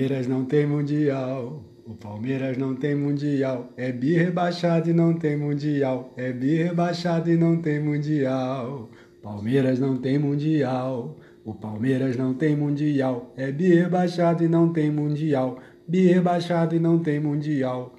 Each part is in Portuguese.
Palmeiras não tem mundial. O Palmeiras não tem mundial. É bi rebaixado e não tem mundial. É bi rebaixado e não tem mundial. Palmeiras não tem mundial. O Palmeiras não tem mundial. É bi rebaixado e não tem mundial. Bi rebaixado e não tem mundial.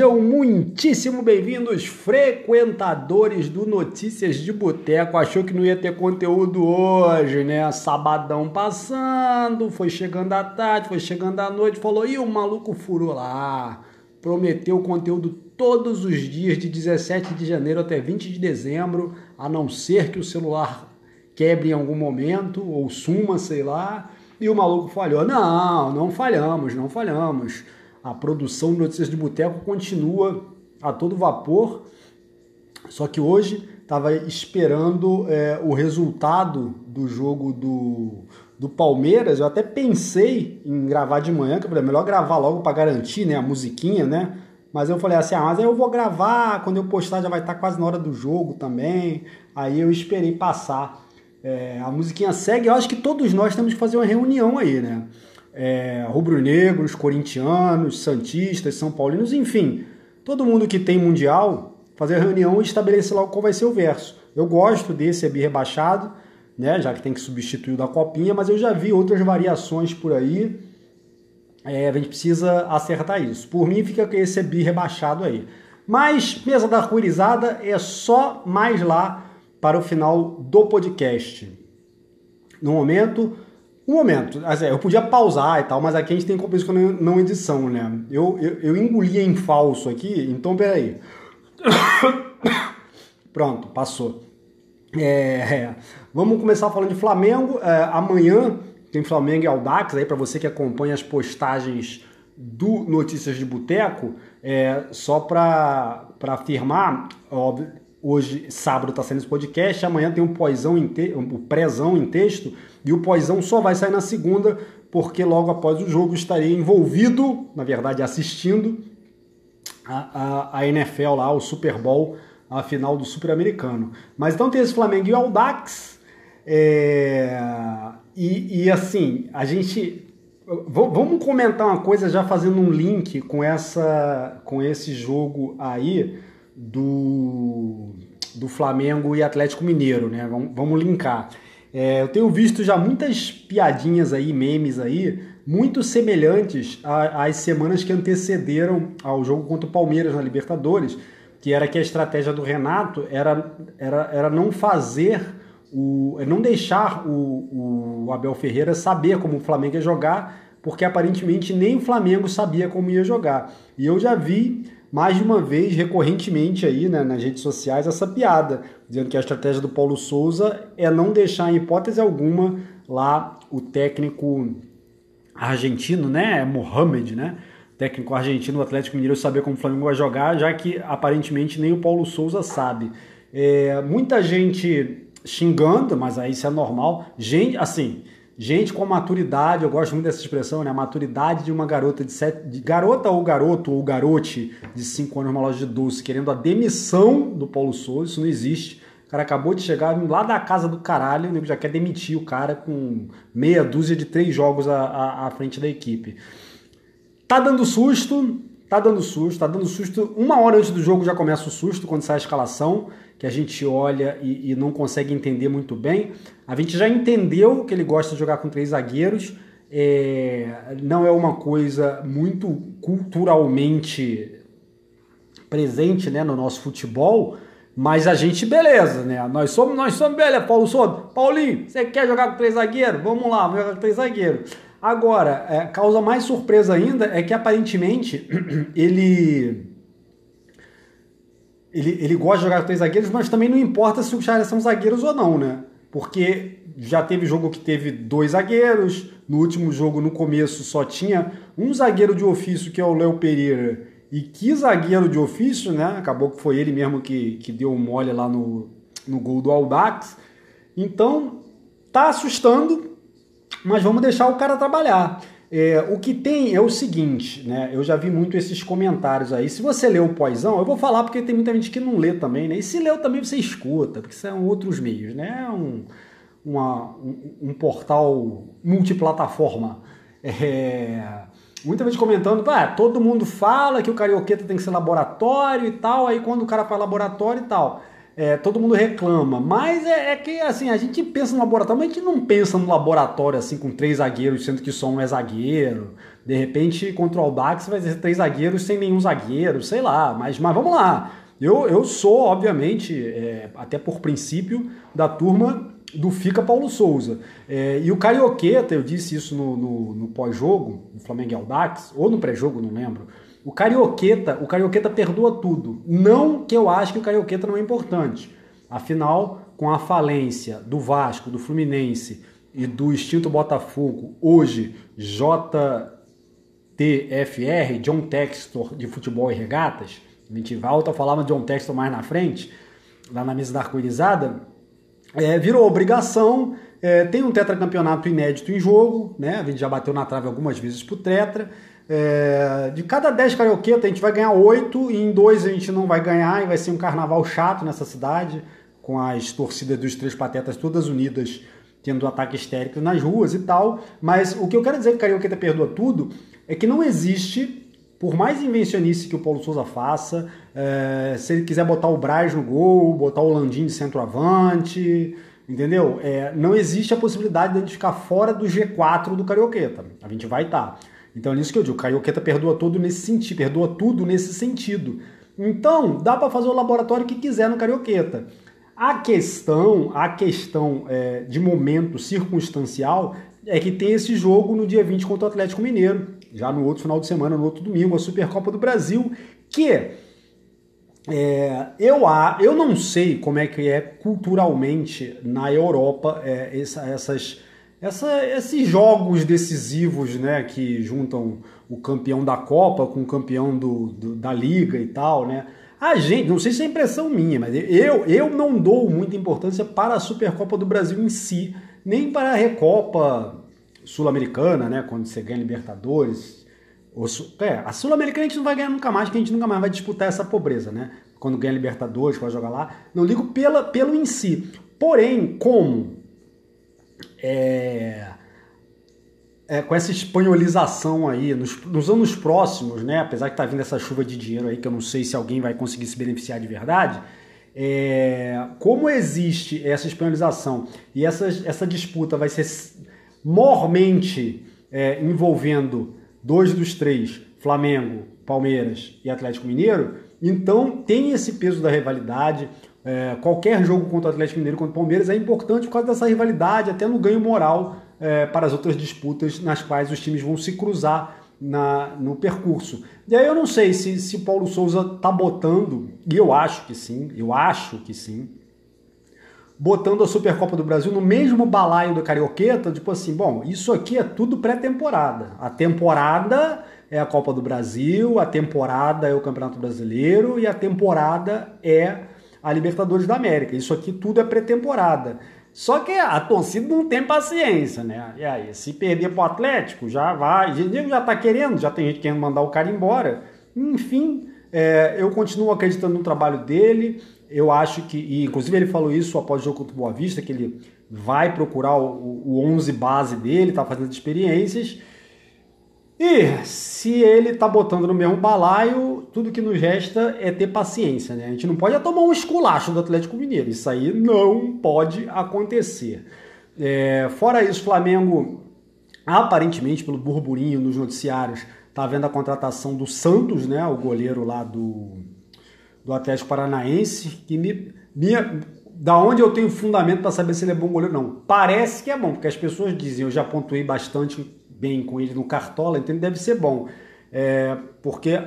Sejam muitíssimo bem-vindos, frequentadores do Notícias de Boteco. Achou que não ia ter conteúdo hoje, né? Sabadão passando, foi chegando à tarde, foi chegando à noite, falou: ih, o maluco furou lá. Prometeu conteúdo todos os dias, de 17 de janeiro até 20 de dezembro, a não ser que o celular quebre em algum momento ou suma, sei lá. E o maluco falhou: não, não falhamos, não falhamos a produção de Notícias de Boteco continua a todo vapor, só que hoje estava esperando é, o resultado do jogo do, do Palmeiras. Eu até pensei em gravar de manhã, que é melhor gravar logo para garantir né, a musiquinha, né? Mas eu falei assim, ah, mas aí eu vou gravar, quando eu postar já vai estar tá quase na hora do jogo também. Aí eu esperei passar. É, a musiquinha segue, eu acho que todos nós temos que fazer uma reunião aí, né? É, rubro-negros, corintianos, santistas, são paulinos, enfim, todo mundo que tem mundial, fazer reunião e estabelecer logo qual vai ser o verso. Eu gosto desse EBI rebaixado, né, já que tem que substituir o da copinha, mas eu já vi outras variações por aí. É, a gente precisa acertar isso. Por mim, fica com esse EBI rebaixado aí. Mas mesa da arco-irizada é só mais lá para o final do podcast. No momento, um momento, assim, eu podia pausar e tal, mas aqui a gente tem compromisso com não edição, né? Eu, eu, eu engoli em falso aqui, então peraí. Pronto, passou. É, é. Vamos começar falando de Flamengo. É, amanhã tem Flamengo e Aldax aí para você que acompanha as postagens do Notícias de Boteco. É, só para afirmar, óbvio, hoje, sábado, está sendo esse podcast, amanhã tem um pós-zão em te... um em texto. E o pós-zão só vai sair na segunda, porque logo após o jogo estarei envolvido, na verdade assistindo a, a, a NFL lá, o Super Bowl, a final do Super Americano. Mas então tem esse Flamengo e o Aldax, é... e, e assim, a gente Vamos comentar uma coisa já fazendo um link com essa com esse jogo aí do, do Flamengo e Atlético Mineiro, né? Vamos, vamos linkar. É, eu tenho visto já muitas piadinhas aí, memes aí, muito semelhantes às semanas que antecederam ao jogo contra o Palmeiras na Libertadores, que era que a estratégia do Renato era, era, era não fazer o. Não deixar o, o Abel Ferreira saber como o Flamengo ia jogar, porque aparentemente nem o Flamengo sabia como ia jogar. E eu já vi mais de uma vez, recorrentemente aí né, nas redes sociais, essa piada, dizendo que a estratégia do Paulo Souza é não deixar em hipótese alguma lá o técnico argentino, né, Mohamed, né, técnico argentino do Atlético Mineiro saber como o Flamengo vai jogar, já que aparentemente nem o Paulo Souza sabe. É, muita gente xingando, mas aí isso é normal. Gente, assim, Gente com maturidade, eu gosto muito dessa expressão, né? A maturidade de uma garota de sete. De garota ou garoto ou garote de 5 anos numa loja de doce, querendo a demissão do Paulo Souza, isso não existe. O cara acabou de chegar lá da casa do caralho, o nego já quer demitir o cara com meia dúzia de três jogos à, à, à frente da equipe. Tá dando susto, tá dando susto, tá dando susto. Uma hora antes do jogo já começa o susto quando sai a escalação que a gente olha e, e, não consegue entender muito bem. A gente já entendeu que ele gosta de jogar com três zagueiros. É, não é uma coisa muito culturalmente presente né, no nosso futebol, mas a gente, beleza, né? Nós somos, nós somos, beleza, Paulo Souza. Paulinho, você quer jogar com três zagueiros? Vamos lá, vamos jogar com três zagueiros. Agora, é, causa mais surpresa ainda é que aparentemente ele ele, ele gosta de jogar com três zagueiros, mas também não importa se os caras são zagueiros ou não, né? Porque já teve jogo que teve dois zagueiros, no último jogo, no começo, só tinha um zagueiro de ofício, que é o Léo Pereira, e que zagueiro de ofício, né? Acabou que foi ele mesmo que, que deu mole lá no, no gol do Aldax. Então, tá assustando, mas vamos deixar o cara trabalhar. É, o que tem é o seguinte, né? Eu já vi muito esses comentários aí. Se você leu o pós-ão, eu vou falar porque tem muita gente que não lê também, né? E se leu também você escuta, porque são outros meios, né? É um, uma, um, um portal multiplataforma. É, muita gente comentando, ah, todo mundo fala que o carioqueta tem que ser laboratório e tal, aí quando o cara faz laboratório e tal é, todo mundo reclama, mas é, é, que assim, a gente pensa no laboratório, mas a gente não pensa no laboratório assim com três zagueiros, sendo que só um é zagueiro. De repente, contra o Aldax vai ser três zagueiros sem nenhum zagueiro, sei lá, mas, mas vamos lá. Eu, eu sou, obviamente, é, até por princípio, da turma do Fica Paulo Souza. É, e o Carioqueta, eu disse isso no, no, no pós-jogo, no Flamengo e Aldax, ou no pré-jogo, não lembro. O Carioqueta, o Carioqueta perdoa tudo. Não que eu acho que o Carioqueta não é importante. Afinal, com a falência do Vasco, do Fluminense e do extinto Botafogo, hoje JTFR, John Textor de Futebol e Regatas, a gente volta a falar de John Textor mais na frente, lá na mesa da arco-irizada, é, virou obrigação, é, tem um tetracampeonato inédito em jogo, né? a gente já bateu na trave algumas vezes pro tetra, é, de cada 10 carioquetas, a gente vai ganhar 8 e em dois a gente não vai ganhar e vai ser um carnaval chato nessa cidade, com as torcidas dos três patetas todas unidas, tendo ataque histérico nas ruas e tal. Mas o que eu quero dizer que carioqueta perdoa tudo é que não existe, por mais invencionice que o Paulo Souza faça, é, se ele quiser botar o Braz no gol, botar o Landim de centroavante, entendeu? É, não existe a possibilidade de a gente ficar fora do G4 do Carioqueta. A gente vai estar. Tá. Então é nisso que eu digo, o Carioqueta perdoa tudo nesse sentido, perdoa tudo nesse sentido. Então, dá para fazer o laboratório que quiser no Carioqueta. A questão, a questão é, de momento circunstancial é que tem esse jogo no dia 20 contra o Atlético Mineiro, já no outro final de semana, no outro domingo, a Supercopa do Brasil, que é, eu, eu não sei como é que é culturalmente na Europa é, essa, essas essa, esses jogos decisivos, né, que juntam o campeão da Copa com o campeão do, do, da Liga e tal, né? A gente, não sei se é impressão minha, mas eu, eu não dou muita importância para a Supercopa do Brasil em si, nem para a Recopa Sul-Americana, né, quando você ganha Libertadores. Ou, é, a Sul-Americana a gente não vai ganhar nunca mais, porque a gente nunca mais vai disputar essa pobreza, né? Quando ganha Libertadores, vai jogar lá. Não ligo pela, pelo em si. Porém, como é, é, com essa espanholização aí, nos, nos, anos próximos, né, apesar que tá vindo essa chuva de dinheiro aí, que eu não sei se alguém vai conseguir se beneficiar de verdade, é, como existe essa espanholização e essa, essa disputa vai ser mormente é, envolvendo dois dos três, Flamengo, Palmeiras e Atlético Mineiro, então tem esse peso da rivalidade, é, qualquer jogo contra o Atlético Mineiro, contra o Palmeiras, é importante por causa dessa rivalidade, até no ganho moral é, para as outras disputas nas quais os times vão se cruzar na, no percurso. E aí eu não sei se, se Paulo Souza está botando, e eu acho que sim, eu acho que sim, botando a Supercopa do Brasil no mesmo balaio do Carioqueta, tipo assim, bom, isso aqui é tudo pré-temporada. A temporada é a Copa do Brasil, a temporada é o Campeonato Brasileiro e a temporada é a Libertadores da América. Isso aqui tudo é pré-temporada. Só que a torcida não tem paciência, né? E aí, se perder pro Atlético, já vai. Já tá querendo, já tem gente querendo mandar o cara embora. Enfim, é, eu continuo acreditando no trabalho dele. Eu acho que, e inclusive ele falou isso após o jogo contra o Boa Vista, que ele vai procurar o, o 11 base dele, tá fazendo experiências. E se ele tá botando no mesmo balaio, tudo que nos resta é ter paciência, né? A gente não pode tomar um esculacho do Atlético Mineiro. Isso aí não pode acontecer. É, fora isso, Flamengo, aparentemente, pelo burburinho nos noticiários, tá vendo a contratação do Santos, né? O goleiro lá do, do Atlético Paranaense, que me, me da onde eu tenho fundamento para saber se ele é bom goleiro não. Parece que é bom, porque as pessoas dizem, eu já pontuei bastante bem com ele no Cartola, então ele deve ser bom. É, porque.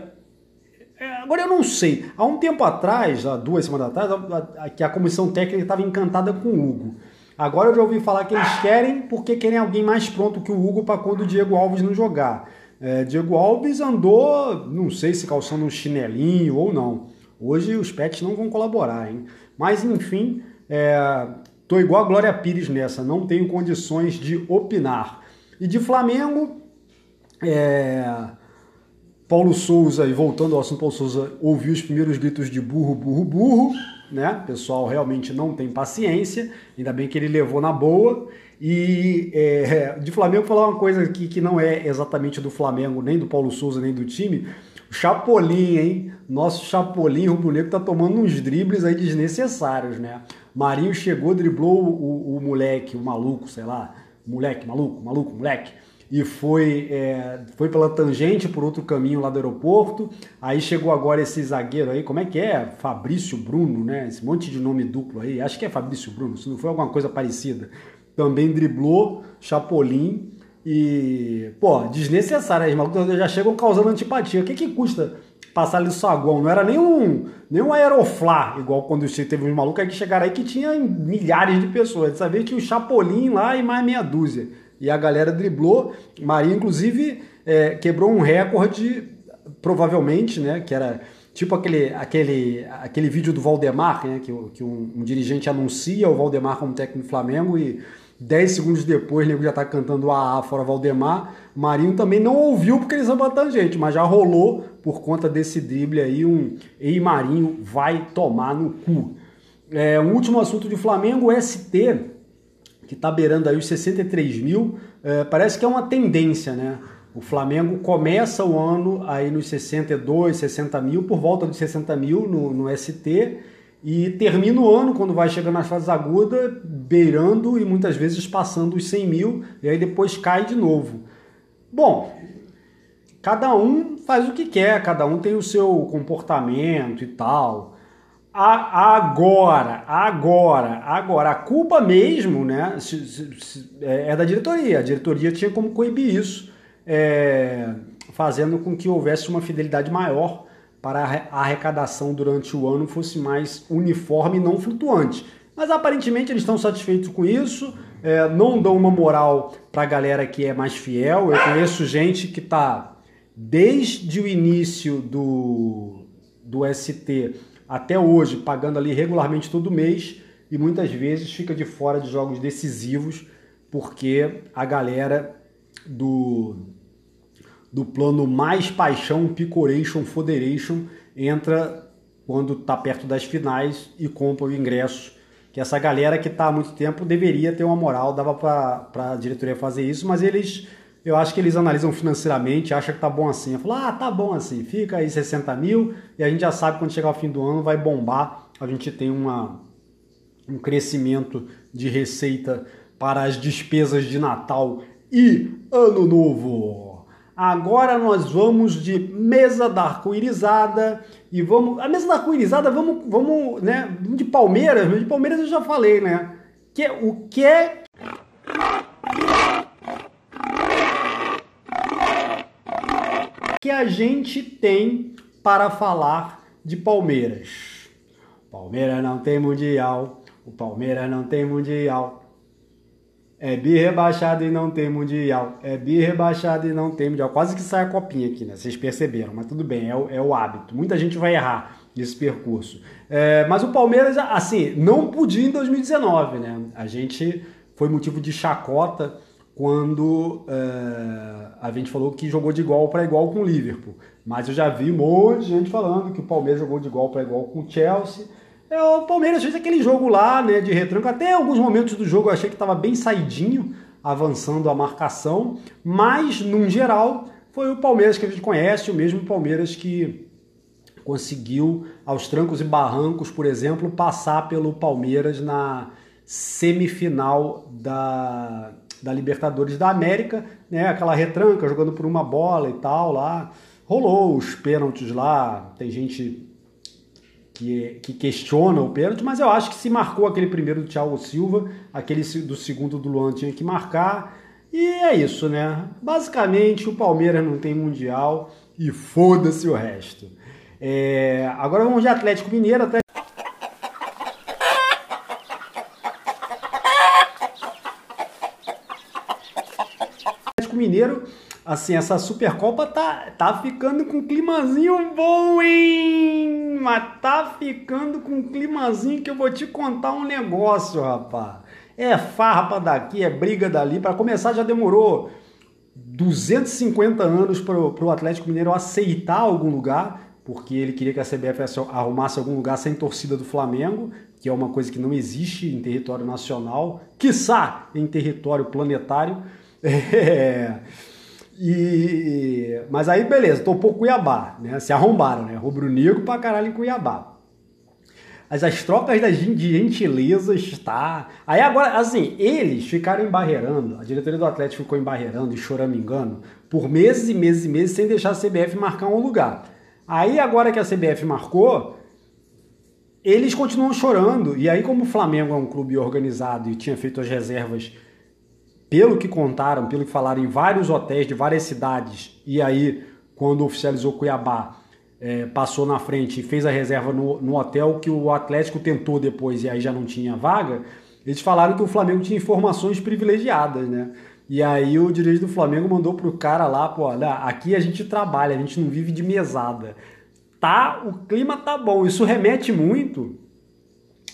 Agora eu não sei. Há um tempo atrás, há duas semanas atrás, a, a, que a comissão técnica estava encantada com o Hugo. Agora eu já ouvi falar que eles querem porque querem alguém mais pronto que o Hugo para quando o Diego Alves não jogar. É, Diego Alves andou, não sei se calçando um chinelinho ou não. Hoje os pets não vão colaborar, hein? Mas enfim, é, tô igual a Glória Pires nessa, não tenho condições de opinar. E de Flamengo, É... Paulo Souza, e voltando ao assunto Paulo Souza, ouviu os primeiros gritos de burro, burro, burro, né? O pessoal realmente não tem paciência, ainda bem que ele levou na boa. E é, de Flamengo, falar uma coisa que, que não é exatamente do Flamengo, nem do Paulo Souza, nem do time. O Chapolin, hein? Nosso Chapolin rubro-negro tá tomando uns dribles aí desnecessários, né? Marinho chegou, driblou o, o moleque, o maluco, sei lá, moleque, maluco, maluco, moleque e foi, é, foi pela tangente por outro caminho lá do aeroporto. Aí chegou agora esse zagueiro aí, como é que é? Fabrício Bruno, né? Esse monte de nome duplo aí. Acho que é Fabrício Bruno, se não foi alguma coisa parecida. Também driblou, Chapolin. E, pô, desnecessário. Os malucos já chegam causando antipatia. O que, que custa passar ali o saguão? Não era nem um, nem um aeroflá, igual quando teve uns malucos que chegaram aí que tinha milhares de pessoas. Dessa vez tinha o Chapolin lá e mais meia dúzia. E a galera driblou. Maria, inclusive, é, quebrou um recorde, provavelmente, né? Que era tipo aquele, aquele, aquele vídeo do Valdemar, né, que, que um, um, dirigente anuncia o Valdemar como técnico do Flamengo e 10 segundos depois o nego já tá cantando a fora Valdemar. Marinho também não ouviu porque eles são tangente, mas já rolou por conta desse drible aí um Ei Marinho vai tomar no cu. É, um último assunto de Flamengo, ST, que está beirando aí os 63 mil, é, parece que é uma tendência, né? O Flamengo começa o ano aí nos 62, 60 mil, por volta dos 60 mil no, no ST, e termina o ano, quando vai chegando nas fases agudas, beirando e muitas vezes passando os 100 mil, e aí depois cai de novo. Bom, cada um faz o que quer, cada um tem o seu comportamento e tal. Agora, agora, agora, a culpa mesmo né, é, é da diretoria. A diretoria tinha como coibir isso é, fazendo com que houvesse uma fidelidade maior para a arrecadação durante o ano fosse mais uniforme e não flutuante. Mas aparentemente eles estão satisfeitos com isso, é, não dão uma moral para a galera que é mais fiel. Eu conheço gente que está desde o início do, do ST até hoje pagando ali regularmente todo mês e muitas vezes fica de fora de jogos decisivos porque a galera do, do plano mais paixão Picoration Federation entra quando está perto das finais e compra o ingresso. Que essa galera que está há muito tempo deveria ter uma moral, dava para a diretoria fazer isso, mas eles, eu acho que eles analisam financeiramente, acham que tá bom assim. Falam, ah, tá bom assim, fica aí 60 mil e a gente já sabe quando chegar o fim do ano vai bombar, a gente tem uma, um crescimento de receita para as despesas de Natal e Ano Novo. Agora nós vamos de mesa da arco-irizada e vamos. A mesa da arco-irizada, vamos, vamos, né? De Palmeiras, de Palmeiras eu já falei, né? Que, é o que é. Que a gente tem para falar de Palmeiras. Palmeiras não tem mundial. O Palmeiras não tem mundial. É bi rebaixado e não tem mundial. É bi rebaixado e não tem mundial. Quase que sai a copinha aqui, né? Vocês perceberam, mas tudo bem, é o, é o hábito. Muita gente vai errar nesse percurso. É, mas o Palmeiras, assim, não podia em 2019, né? A gente foi motivo de chacota quando é, a gente falou que jogou de igual para igual com o Liverpool. Mas eu já vi um monte de gente falando que o Palmeiras jogou de igual para igual com o Chelsea é, o Palmeiras fez aquele jogo lá, né, de retranco. Até alguns momentos do jogo eu achei que estava bem saidinho, avançando a marcação, mas, num geral, foi o Palmeiras que a gente conhece, o mesmo Palmeiras que conseguiu, aos trancos e barrancos, por exemplo, passar pelo Palmeiras na semifinal da, da Libertadores da América, né? Aquela retranca jogando por uma bola e tal lá. Rolou os pênaltis lá, tem gente que, que questiona o pênalti, mas eu acho que se marcou aquele primeiro do Thiago Silva, aquele do segundo do Luan tinha que marcar. E é isso, né? Basicamente, o Palmeiras não tem Mundial e foda-se o resto. É... Agora vamos de Atlético Mineiro. Até... Mineiro assim, essa Supercopa tá, tá ficando com um climazinho bom, hein? Mas tá ficando com um climazinho que eu vou te contar um negócio, rapaz. É farpa daqui, é briga dali. Para começar, já demorou 250 anos para o Atlético Mineiro aceitar algum lugar, porque ele queria que a CBF arrumasse algum lugar sem torcida do Flamengo, que é uma coisa que não existe em território nacional, quiçá em território planetário. É... E... Mas aí, beleza, topou Cuiabá, né? Se arrombaram, né? Rubro-negro pra caralho em Cuiabá. Mas as trocas de gentileza está. Aí agora, assim, eles ficaram embarreirando, a diretoria do Atlético ficou embarreirando e choramingando por meses e meses e meses sem deixar a CBF marcar um lugar. Aí agora que a CBF marcou, eles continuam chorando. E aí, como o Flamengo é um clube organizado e tinha feito as reservas pelo que contaram, pelo que falaram em vários hotéis de várias cidades, e aí, quando oficializou Cuiabá, é, passou na frente e fez a reserva no, no hotel que o Atlético tentou depois e aí já não tinha vaga, eles falaram que o Flamengo tinha informações privilegiadas, né? E aí o dirigente do Flamengo mandou pro cara lá, pô, olha, aqui a gente trabalha, a gente não vive de mesada. Tá, o clima tá bom. Isso remete muito,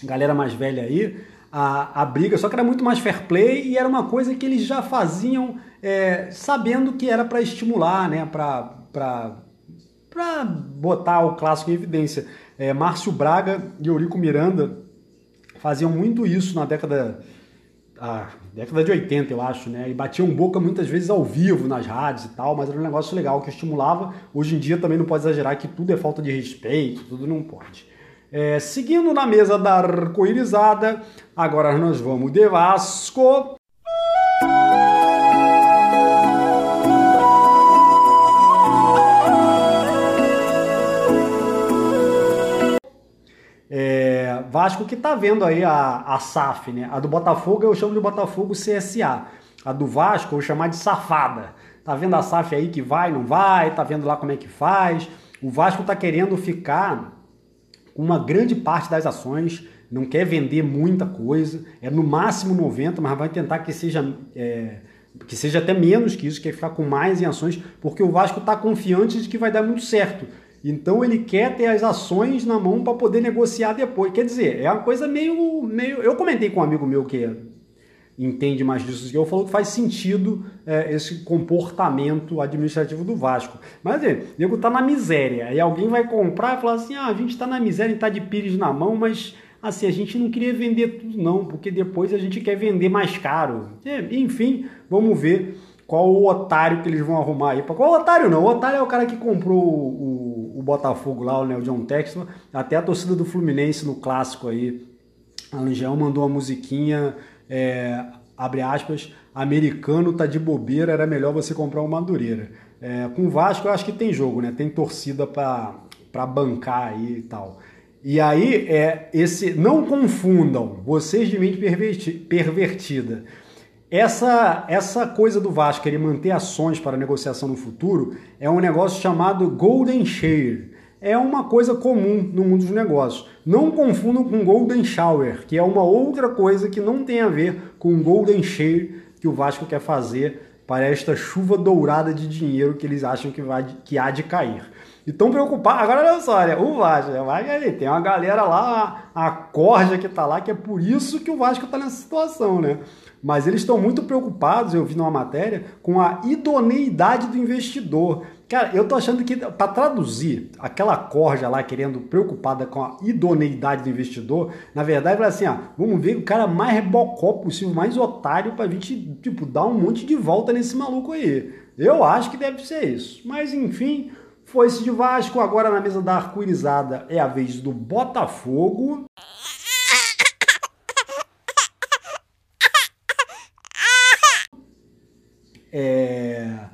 galera mais velha aí, a, a briga, só que era muito mais fair play e era uma coisa que eles já faziam é, sabendo que era para estimular, né? Para botar o clássico em evidência. É, Márcio Braga e Eurico Miranda faziam muito isso na década, a década de 80, eu acho, né? E batiam boca muitas vezes ao vivo nas rádios e tal, mas era um negócio legal que estimulava. Hoje em dia também não pode exagerar que tudo é falta de respeito, tudo não pode. É, seguindo na mesa da arco-irizada, agora nós vamos de Vasco. É, Vasco que tá vendo aí a, a SAF, né? A do Botafogo eu chamo de Botafogo CSA. A do Vasco eu vou chamar de safada. Tá vendo a SAF aí que vai, não vai, tá vendo lá como é que faz. O Vasco tá querendo ficar uma grande parte das ações, não quer vender muita coisa, é no máximo 90, mas vai tentar que seja, é, que seja até menos que isso, quer ficar com mais em ações, porque o Vasco está confiante de que vai dar muito certo. Então ele quer ter as ações na mão para poder negociar depois. Quer dizer, é uma coisa meio, meio. Eu comentei com um amigo meu que entende mais disso que eu, falou que faz sentido é, esse comportamento administrativo do Vasco. Mas é, o nego tá na miséria. Aí alguém vai comprar e falar assim: ah, a gente está na miséria e está de pires na mão, mas assim, a gente não queria vender tudo, não, porque depois a gente quer vender mais caro. É, enfim, vamos ver qual o otário que eles vão arrumar aí. Qual otário não? O otário é o cara que comprou o, o, Botafogo lá, né, o John Texton, até a torcida do Fluminense no clássico aí. A Angel mandou uma musiquinha é, abre aspas, americano tá de bobeira, era melhor você comprar uma Madureira. É, com o Vasco eu acho que tem jogo, né? Tem torcida para bancar aí e tal. E aí, é esse não confundam, vocês de mente perverti, pervertida. Essa, essa coisa do Vasco querer manter ações para negociação no futuro é um negócio chamado Golden Share é uma coisa comum no mundo dos negócios. Não confundam com Golden Shower, que é uma outra coisa que não tem a ver com Golden Share que o Vasco quer fazer para esta chuva dourada de dinheiro que eles acham que, vai, que há de cair. E preocupados. Agora olha só, olha, o Vasco, o Vasco ali, tem uma galera lá, a, corja que está lá, que é por isso que o Vasco está nessa situação, né? Mas eles estão muito preocupados, eu vi numa matéria, com a idoneidade do investidor. Cara, eu tô achando que para traduzir aquela corja lá querendo preocupada com a idoneidade do investidor, na verdade, assim, ó, vamos ver o cara mais rebocó possível, mais otário pra gente, tipo, dar um monte de volta nesse maluco aí. Eu acho que deve ser isso. Mas enfim, foi esse de Vasco, agora na mesa da arco-irizada é a vez do Botafogo. É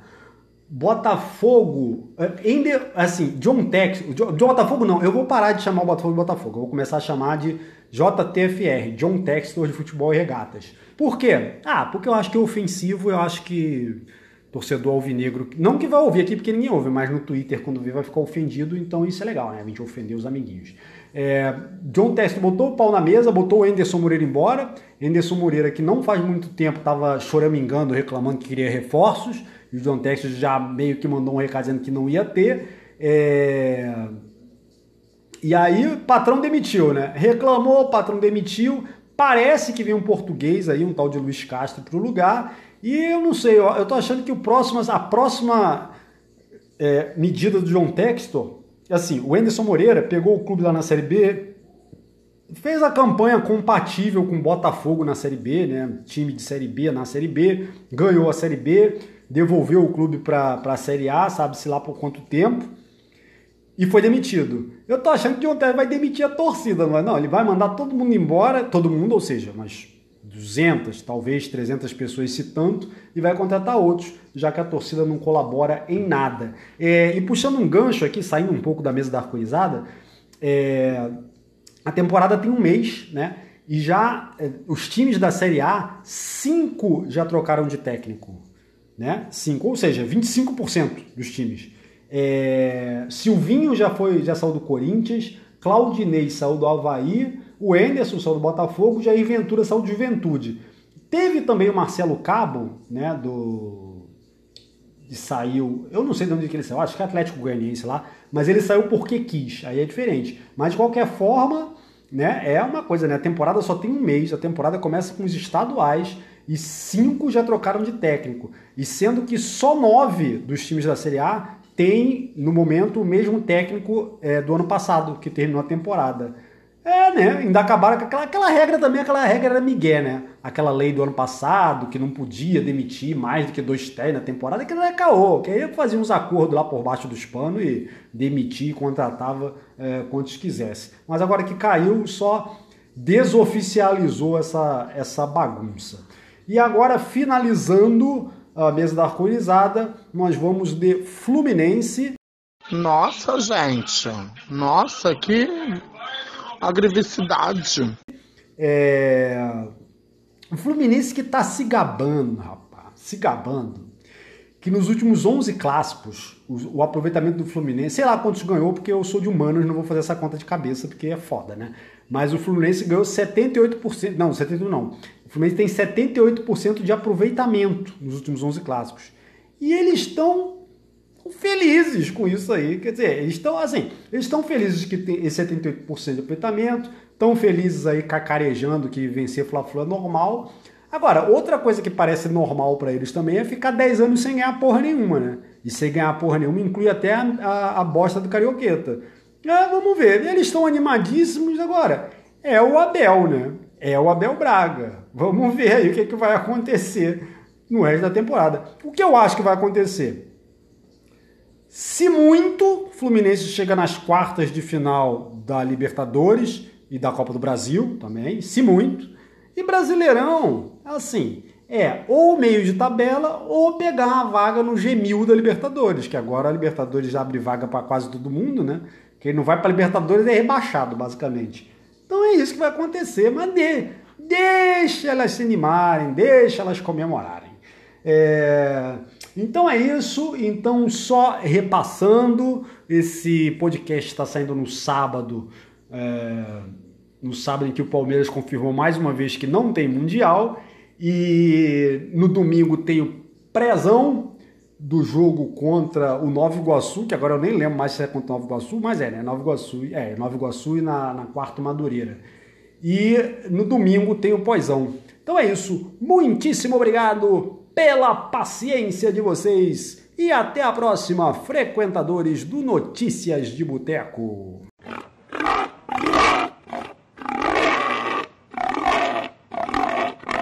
Botafogo, é, assim, John Tex, John, Botafogo não, eu vou parar de chamar o Botafogo de Botafogo, eu vou começar a chamar de JTFR, John Textor de Futebol e Regatas. Por quê? Ah, porque eu acho que é ofensivo, eu acho que torcedor alvinegro, não que vai ouvir aqui porque ninguém ouve, mas no Twitter quando vê vai ficar ofendido, então isso é legal, né? A gente ofender os amiguinhos. É, John Textor botou o pau na mesa, botou o Anderson Moreira embora, Anderson Moreira que não faz muito tempo estava choramingando, reclamando que queria reforços, e o John Texas já meio que mandou um recado dizendo que não ia ter. É... E aí patrão demitiu, né? Reclamou, patrão demitiu. Parece que vem um português aí, um tal de Luiz Castro para o lugar. E eu não sei, eu, tô achando que o próximo, a próxima é, medida do John Textor, assim, o Anderson Moreira pegou o clube lá na Série B, fez a campanha compatível com o Botafogo na Série B, né? Time de Série B na Série B, ganhou a Série B, devolveu o clube para a Série A, sabe-se lá por quanto tempo, e foi demitido. Eu tô achando que o John vai demitir a torcida, mas não, ele vai mandar todo mundo embora, todo mundo, ou seja, mas 200, talvez 300 pessoas se tanto, e vai contratar outros, já que a torcida não colabora em nada. É, e puxando um gancho aqui, saindo um pouco da mesa da arco-irizada, é, a temporada tem um mês, né? E já é, os times da Série A, cinco já trocaram de técnico, né? Cinco, ou seja, 25% dos times. É, Silvinho já foi, já saiu do Corinthians, Claudinei saiu do Havaí, o Enderson saiu do Botafogo, Jair Ventura saiu do Juventude. Teve também o Marcelo Cabo, né, do e saiu, eu não sei de onde que ele saiu, acho que é Atlético Goianiense lá, mas ele saiu porque quis, aí é diferente. Mas de qualquer forma, né, é uma coisa, né, a temporada só tem um mês, a temporada começa com os estaduais e cinco já trocaram de técnico. E sendo que só nove dos times da Série A tem, no momento, o mesmo técnico é, do ano passado, que terminou a temporada. É, né? Ainda acabaram com aquela, aquela regra também, aquela regra era Miguel, né? Aquela lei do ano passado, que não podia demitir mais do que dois técnicos na temporada, que é caô, que aí fazia uns acordos lá por baixo dos panos e demitia e contratava é, quantos quisesse. Mas agora que caiu, só desoficializou essa, essa bagunça. E agora, finalizando a mesa da arco-irizada, nós vamos de Fluminense. Nossa, gente! Nossa, que agressividade. É... O Fluminense que está se gabando, rapaz, se gabando, que nos últimos 11 clássicos, o, o, aproveitamento do Fluminense, sei lá quantos ganhou, porque eu sou de humanos, não vou fazer essa conta de cabeça, porque é foda, né? Mas o Fluminense ganhou 78%, não, 78% não. O Fluminense tem 78% de aproveitamento nos últimos 11 clássicos. E eles estão felizes com isso aí. Quer dizer, eles estão assim, eles estão felizes que tem esse 78% de aproveitamento, estão felizes aí cacarejando que vencer Fla-Flu é normal. Agora, outra coisa que parece normal para eles também é ficar 10 anos sem ganhar porra nenhuma, né? E sem ganhar porra nenhuma inclui até a, a, a bosta do Carioqueta. É, vamos ver, eles estão animadíssimos agora. É o Abel, né? É o Abel Braga. Vamos ver aí o que, é que vai acontecer no resto da temporada. O que eu acho que vai acontecer? Se muito, Fluminense chega nas quartas de final da Libertadores e da Copa do Brasil também, se muito. E Brasileirão, assim, é ou meio de tabela ou pegar uma vaga no G1000 da Libertadores, que agora a Libertadores já abre vaga para quase todo mundo, né? Quem não vai para Libertadores é rebaixado, basicamente. Então é isso que vai acontecer, mas de, deixa elas se animarem, deixa elas comemorarem. É... Então é isso. Então, só repassando, esse podcast está saindo no sábado. É... No sábado em que o Palmeiras confirmou mais uma vez que não tem Mundial. E no domingo tem o prezão do jogo contra o Nova Iguaçu, que agora eu nem lembro mais se é contra o Nova Iguaçu, mas é, né? Nova Iguaçu, é, Nova Iguaçu e na, na quarta Madureira. E no domingo tem o pós-ão. Então é isso. Muitíssimo obrigado pela paciência de vocês e até a próxima, frequentadores do Notícias de Boteco.